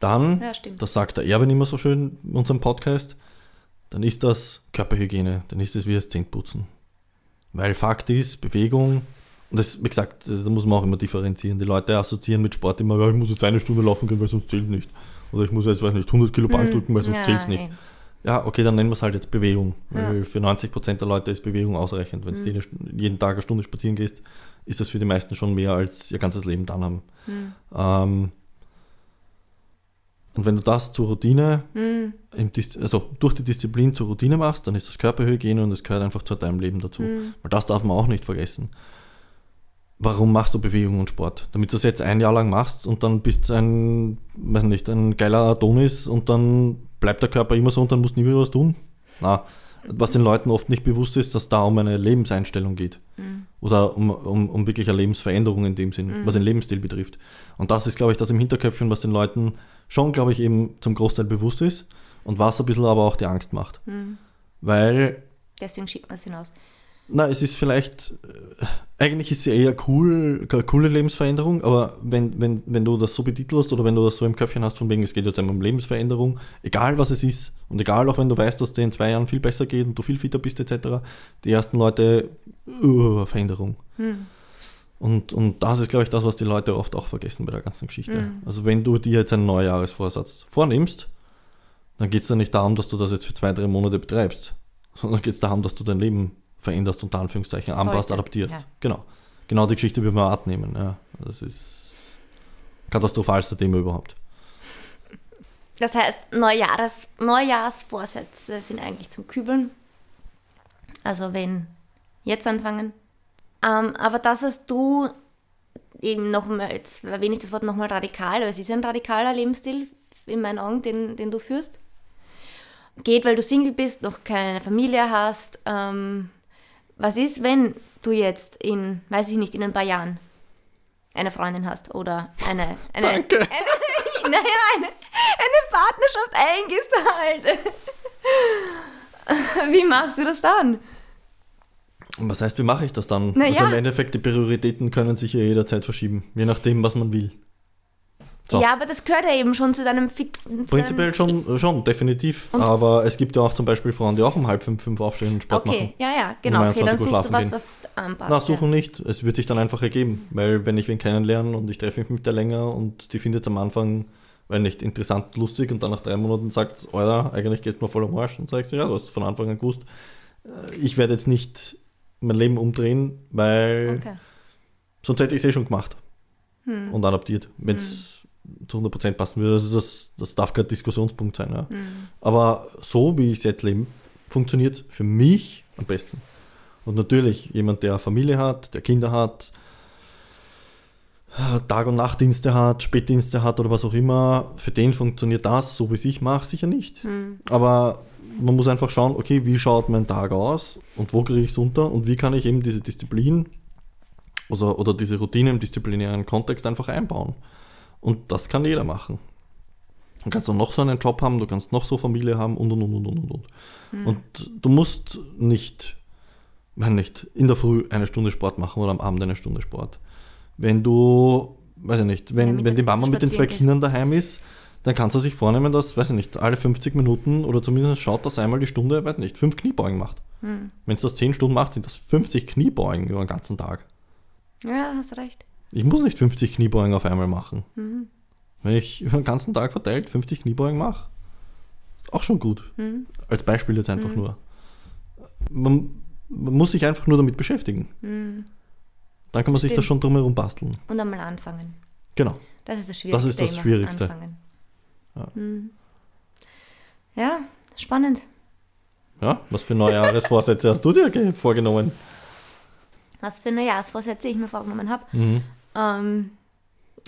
[SPEAKER 2] dann,
[SPEAKER 1] Ja,
[SPEAKER 2] das sagt der Erwin immer so schön in unserem Podcast, dann ist das Körperhygiene, dann ist es wie das Zähneputzen. Weil Fakt ist, Bewegung, und das, wie gesagt, da muss man auch immer differenzieren. Die Leute assoziieren mit Sport immer, ja, ich muss jetzt eine Stunde laufen gehen, weil sonst zählt nicht. Oder ich muss jetzt, weiß nicht, 100 Kilo Bank drücken, weil sonst
[SPEAKER 1] Ja,
[SPEAKER 2] zählt es nicht.
[SPEAKER 1] eh.
[SPEAKER 2] Ja, okay, dann nennen wir es halt jetzt Bewegung.
[SPEAKER 1] Ja.
[SPEAKER 2] Weil für 90% der Leute ist Bewegung ausreichend. Wenn du jede, jeden Tag eine Stunde spazieren gehst, ist das für die meisten schon mehr, als ihr ganzes Leben dann haben. Ähm, und wenn du das zur Routine,
[SPEAKER 1] Hm.
[SPEAKER 2] Dis also durch die Disziplin zur Routine machst, dann ist das Körperhygiene und es gehört einfach zu deinem Leben dazu. Weil das darf man auch nicht vergessen. Warum machst du Bewegung und Sport? Damit du es jetzt ein Jahr lang machst und dann bist du ein, weiß nicht, ein geiler Adonis und dann bleibt der Körper immer so und dann musst du nie wieder was tun? Na, was den Leuten oft nicht bewusst ist, dass da um eine Lebenseinstellung geht. Oder um, um, um wirklich eine Lebensveränderung in dem Sinn, was den Lebensstil betrifft. Und das ist, glaube ich, das im Hinterköpfchen, was den Leuten schon, glaube ich, eben zum Großteil bewusst ist und was ein bisschen aber auch die Angst macht. Weil
[SPEAKER 1] Deswegen schiebt man es hinaus.
[SPEAKER 2] Na, es ist vielleicht, äh, eigentlich ist sie eher cool, coole Lebensveränderung, aber wenn, wenn, wenn du das so betitelst oder wenn du das so im Köpfchen hast, von wegen, es geht jetzt einmal um Lebensveränderung, egal was es ist, und egal auch wenn du weißt, dass dir in zwei Jahren viel besser geht und du viel fitter bist, etc., die ersten Leute, uh, Veränderung. Und, und das ist, glaube ich, das, was die Leute oft auch vergessen bei der ganzen Geschichte. Also wenn du dir jetzt einen Neujahresvorsatz vornimmst, dann geht es ja nicht darum, dass du das jetzt für zwei, drei Monate betreibst, sondern geht es darum, dass du dein Leben veränderst, unter Anführungszeichen, anpasst,
[SPEAKER 1] Sollte,
[SPEAKER 2] adaptierst.
[SPEAKER 1] ja.
[SPEAKER 2] Genau. Genau die Geschichte wie beim Art nehmen. Ja. Das ist katastrophalste Thema überhaupt.
[SPEAKER 1] Das heißt, Neujahres, Neujahrsvorsätze sind eigentlich zum Kübeln. Also wenn jetzt anfangen. Ähm, aber das hast du eben nochmal, jetzt erwähne ich das Wort nochmal radikal, aber es ist ein radikaler Lebensstil in meinen Augen, den, den du führst. Geht, weil du Single bist, noch keine Familie hast. Ähm, was ist, wenn du jetzt in, weiß ich nicht, in ein paar Jahren eine Freundin hast oder eine, eine,
[SPEAKER 2] Danke.
[SPEAKER 1] eine, naja, eine, eine Partnerschaft eingehst halt. Wie machst du das dann?
[SPEAKER 2] Was heißt, wie mache ich das dann?
[SPEAKER 1] Na
[SPEAKER 2] also im Endeffekt, die Prioritäten können sich ja jederzeit verschieben, je nachdem, was man will. So.
[SPEAKER 1] Ja, aber das gehört ja eben schon zu deinem fixen. zu
[SPEAKER 2] Prinzipiell
[SPEAKER 1] deinem,
[SPEAKER 2] schon, schon, definitiv. Aber es gibt ja auch zum Beispiel Frauen, die auch um halb fünf, fünf aufstehen und Sport
[SPEAKER 1] Okay,
[SPEAKER 2] machen.
[SPEAKER 1] ja, ja, genau. Okay, dann
[SPEAKER 2] 21 Uhr
[SPEAKER 1] suchst du was,
[SPEAKER 2] schlafen
[SPEAKER 1] was anpasst.
[SPEAKER 2] Nachsuchen nicht, es wird sich dann einfach ergeben. Weil wenn ich wen kennenlerne und ich treffe mich mit der länger und die findet es am Anfang, weil nicht interessant, lustig und dann nach drei Monaten sagt, Alter, eigentlich gehst du mir voll am Arsch. Und sagst du, ja, du hast von Anfang an gewusst, äh, ich werde jetzt nicht mein Leben umdrehen, weil
[SPEAKER 1] Ja. Okay.
[SPEAKER 2] sonst hätte ich es eh schon gemacht und adaptiert, wenn es zu 100% passen würde. Also das, das darf kein Diskussionspunkt sein. Ja. Aber so, wie ich es jetzt lebe, funktioniert es für mich am besten. Und natürlich, jemand, der Familie hat, der Kinder hat, Tag- und Nachtdienste hat, Spätdienste hat oder was auch immer, für den funktioniert das, so wie es ich mache, sicher nicht. Aber man muss einfach schauen, okay, wie schaut mein Tag aus und wo kriege ich es unter und wie kann ich eben diese Disziplin oder, oder diese Routine im disziplinären Kontext einfach einbauen. Und das kann jeder machen. Du kannst auch noch so einen Job haben, du kannst noch so Familie haben und und und und und und. Und du musst nicht, meine nicht, in der Früh eine Stunde Sport machen oder am Abend eine Stunde Sport. Wenn du, weiß ich nicht, wenn,
[SPEAKER 1] Ja,
[SPEAKER 2] wenn die Mama mit den zwei
[SPEAKER 1] spazieren
[SPEAKER 2] Kindern daheim ist, dann kannst du sich vornehmen, dass, weiß ich nicht, alle 50 Minuten oder zumindest schaut, dass einmal die Stunde, weiß ich nicht, fünf Kniebeugen macht. Wenn es das 10 Stunden macht, sind das 50 Kniebeugen über den ganzen Tag.
[SPEAKER 1] Ja, hast recht.
[SPEAKER 2] Ich muss nicht 50 Kniebeugen auf einmal machen. Wenn ich über den ganzen Tag verteilt 50 Kniebeugen mache, ist auch schon gut. Als Beispiel jetzt einfach nur. Man, man muss sich einfach nur damit beschäftigen. Dann kann man sich
[SPEAKER 1] Stimmt.
[SPEAKER 2] das schon drumherum basteln.
[SPEAKER 1] Und einmal anfangen.
[SPEAKER 2] Genau.
[SPEAKER 1] Das ist das Schwierigste.
[SPEAKER 2] Das ist das Schwierigste. Ja.
[SPEAKER 1] Hm. ja, spannend.
[SPEAKER 2] Ja, was für Neujahresvorsätze hast du dir ge- vorgenommen?
[SPEAKER 1] Was für Neujahrsvorsätze ich mir vorgenommen habe.
[SPEAKER 2] Mhm.
[SPEAKER 1] Ähm,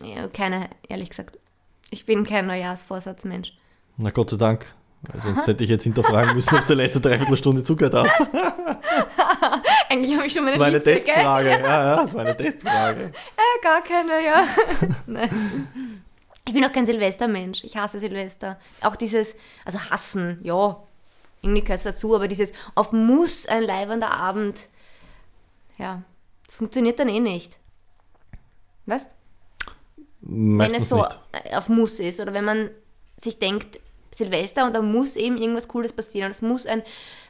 [SPEAKER 1] ja, keine, ehrlich gesagt. Ich bin kein Neujahrsvorsatzmensch.
[SPEAKER 2] Na Gott sei Dank. Weil Sonst hätte ich jetzt hinterfragen müssen, ob du die letzte Dreiviertelstunde zugehört hast.
[SPEAKER 1] Eigentlich habe ich schon
[SPEAKER 2] Das
[SPEAKER 1] meine
[SPEAKER 2] war eine
[SPEAKER 1] Liste, gell?
[SPEAKER 2] Testfrage. Ja, ja, das war eine Testfrage.
[SPEAKER 1] Äh, gar keine, ja. Nein. Ich bin auch kein Silvestermensch. Ich hasse Silvester. Auch dieses, also hassen, ja. irgendwie gehört es dazu, aber dieses auf muss ein leibender Abend, ja, das funktioniert dann eh nicht. Weißt? Wenn
[SPEAKER 2] Meistens
[SPEAKER 1] es so
[SPEAKER 2] nicht.
[SPEAKER 1] äh, auf muss ist oder wenn man sich denkt, Silvester und da muss eben irgendwas Cooles passieren und es muss ein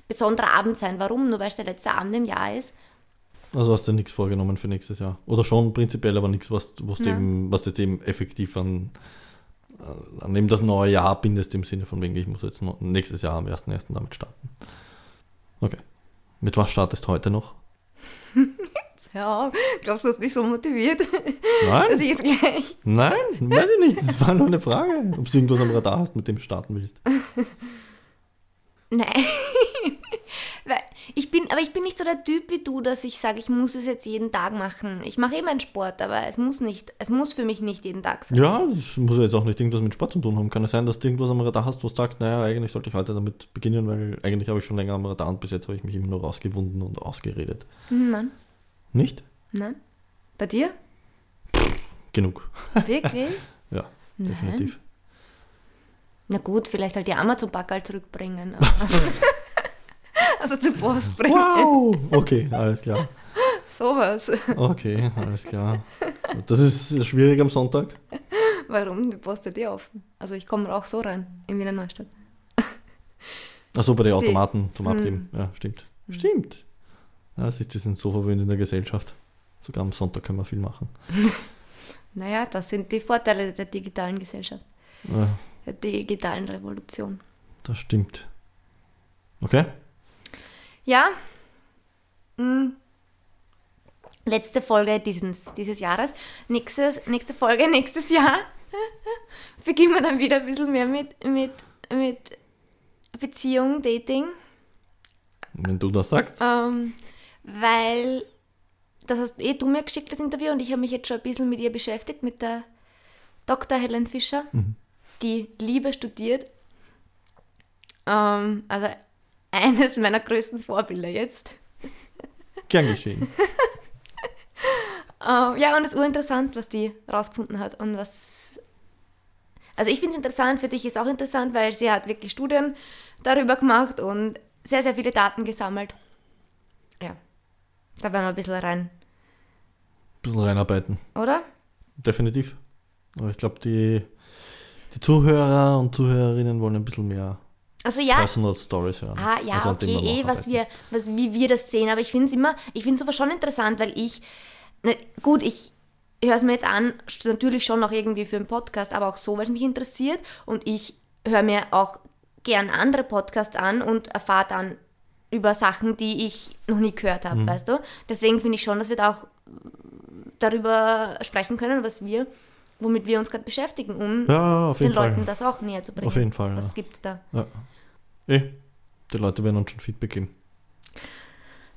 [SPEAKER 1] besonderer Abend sein. Warum? Nur weil es der letzte Abend im Jahr ist.
[SPEAKER 2] Also hast du nichts vorgenommen für nächstes Jahr. Oder schon prinzipiell, aber nichts, was, was, du
[SPEAKER 1] Ja.
[SPEAKER 2] eben, was du jetzt eben effektiv an, äh, an eben das neue Jahr bindest, im Sinne von wegen, ich muss jetzt noch nächstes Jahr am 1.1. damit starten. Okay. Mit was startest du heute noch?
[SPEAKER 1] Ja, glaubst du, das mich so motiviert, dass
[SPEAKER 2] Nein?
[SPEAKER 1] ich jetzt gleich.
[SPEAKER 2] Nein, weiß ich nicht. Das war nur eine Frage, ob du irgendwas am Radar hast, mit dem du starten willst.
[SPEAKER 1] Nein. Ich bin, aber ich bin nicht so der Typ wie du, dass ich sage, ich muss es jetzt jeden Tag machen. Ich mache eh meinen Sport, aber es muss nicht, es muss für mich nicht jeden Tag sein.
[SPEAKER 2] Ja, das muss ja jetzt auch nicht irgendwas mit Sport zu tun haben. Kann es sein, dass du irgendwas am Radar hast, wo du sagst, naja, eigentlich sollte ich heute damit beginnen, weil eigentlich habe ich schon länger am Radar und bis jetzt habe ich mich immer nur rausgewunden und ausgeredet.
[SPEAKER 1] Nein,
[SPEAKER 2] Nicht?
[SPEAKER 1] nein. Bei dir?
[SPEAKER 2] Genug.
[SPEAKER 1] Wirklich?
[SPEAKER 2] Ja,
[SPEAKER 1] Nein.
[SPEAKER 2] definitiv.
[SPEAKER 1] Na gut, vielleicht halt die Amazon-Packerl zurückbringen. also zur Post bringen.
[SPEAKER 2] Wow! Okay, alles klar.
[SPEAKER 1] Sowas.
[SPEAKER 2] Okay, alles klar. Das ist schwierig am Sonntag.
[SPEAKER 1] Warum? Die Post hat eh offen. Also ich komme auch so rein in Wiener Neustadt.
[SPEAKER 2] Achso, bei den Automaten zum
[SPEAKER 1] Hm.
[SPEAKER 2] Abgeben. Ja, stimmt. Stimmt. Du, wir sind so verwöhnt in der Gesellschaft. Sogar am Sonntag können wir viel machen.
[SPEAKER 1] Naja, das sind die Vorteile der digitalen Gesellschaft,
[SPEAKER 2] Ja,
[SPEAKER 1] der digitalen Revolution.
[SPEAKER 2] das stimmt. Okay?
[SPEAKER 1] Ja. Mm. Letzte Folge dieses, dieses Jahres. Nächstes, nächste Folge nächstes Jahr beginnen wir dann wieder ein bisschen mehr mit, mit, mit Beziehung, Dating.
[SPEAKER 2] Wenn du das sagst.
[SPEAKER 1] Ähm, weil das hast eh du mir geschickt, das Interview, und ich habe mich jetzt schon ein bisschen mit ihr beschäftigt, mit der Dr. Helen Fischer, die Liebe studiert. Ähm, also eines meiner größten Vorbilder jetzt.
[SPEAKER 2] Gern geschehen.
[SPEAKER 1] Ähm, ja, und es ist urinteressant, was die rausgefunden hat und was. Also ich finde es interessant, für dich ist auch interessant, weil sie hat wirklich Studien darüber gemacht und sehr, sehr viele Daten gesammelt. Ja, da werden wir ein bisschen rein,
[SPEAKER 2] bisschen reinarbeiten.
[SPEAKER 1] oder?
[SPEAKER 2] Definitiv. Aber ich glaube, die, die Zuhörer und Zuhörerinnen wollen ein bisschen mehr
[SPEAKER 1] Also ja,
[SPEAKER 2] Personal Stories hören.
[SPEAKER 1] ah, ja,
[SPEAKER 2] Also
[SPEAKER 1] okay, eh,
[SPEAKER 2] noch
[SPEAKER 1] was wir, was, wie wir das sehen, aber ich finde es immer, ich finde es aber schon interessant, weil ich, ne, gut, ich höre es mir jetzt an, natürlich schon auch irgendwie für einen Podcast, aber auch so, weil es mich interessiert und ich höre mir auch gern andere Podcasts an und erfahre dann über Sachen, die ich noch nie gehört
[SPEAKER 2] Mhm.
[SPEAKER 1] habe, weißt du? Deswegen finde ich schon, dass wir da auch darüber sprechen können, was wir, womit wir uns gerade beschäftigen, um
[SPEAKER 2] Ja,
[SPEAKER 1] den
[SPEAKER 2] Fall.
[SPEAKER 1] Leuten das auch näher zu bringen.
[SPEAKER 2] Auf jeden Fall,
[SPEAKER 1] Was
[SPEAKER 2] ja.
[SPEAKER 1] gibt's da?
[SPEAKER 2] Ja. Eh, die Leute werden uns schon Feedback geben.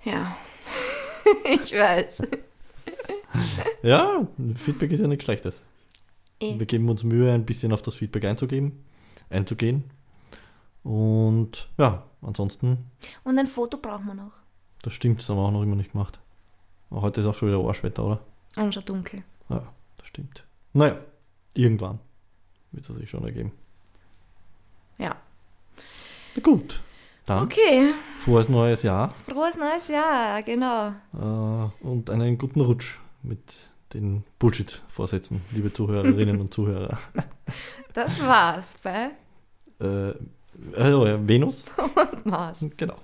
[SPEAKER 1] Ja, ich weiß.
[SPEAKER 2] Ja, Feedback ist ja nichts Schlechtes.
[SPEAKER 1] Eh.
[SPEAKER 2] Wir geben uns Mühe, ein bisschen auf das Feedback einzugeben, einzugehen. Und ja, ansonsten,
[SPEAKER 1] Und ein Foto braucht man noch.
[SPEAKER 2] das stimmt, das haben wir auch noch immer nicht gemacht. Aber heute ist auch schon wieder Arschwetter, oder?
[SPEAKER 1] Und schon dunkel.
[SPEAKER 2] Ja, das stimmt. Naja, irgendwann wird es sich schon ergeben.
[SPEAKER 1] Ja.
[SPEAKER 2] Na gut, dann
[SPEAKER 1] Okay,
[SPEAKER 2] frohes neues Jahr
[SPEAKER 1] frohes neues Jahr, genau.
[SPEAKER 2] äh, und einen guten Rutsch mit den Bullshit-Vorsätzen, liebe Zuhörerinnen und Zuhörer.
[SPEAKER 1] Das war's bei
[SPEAKER 2] Äh, äh, Venus,
[SPEAKER 1] Mars.
[SPEAKER 2] genau.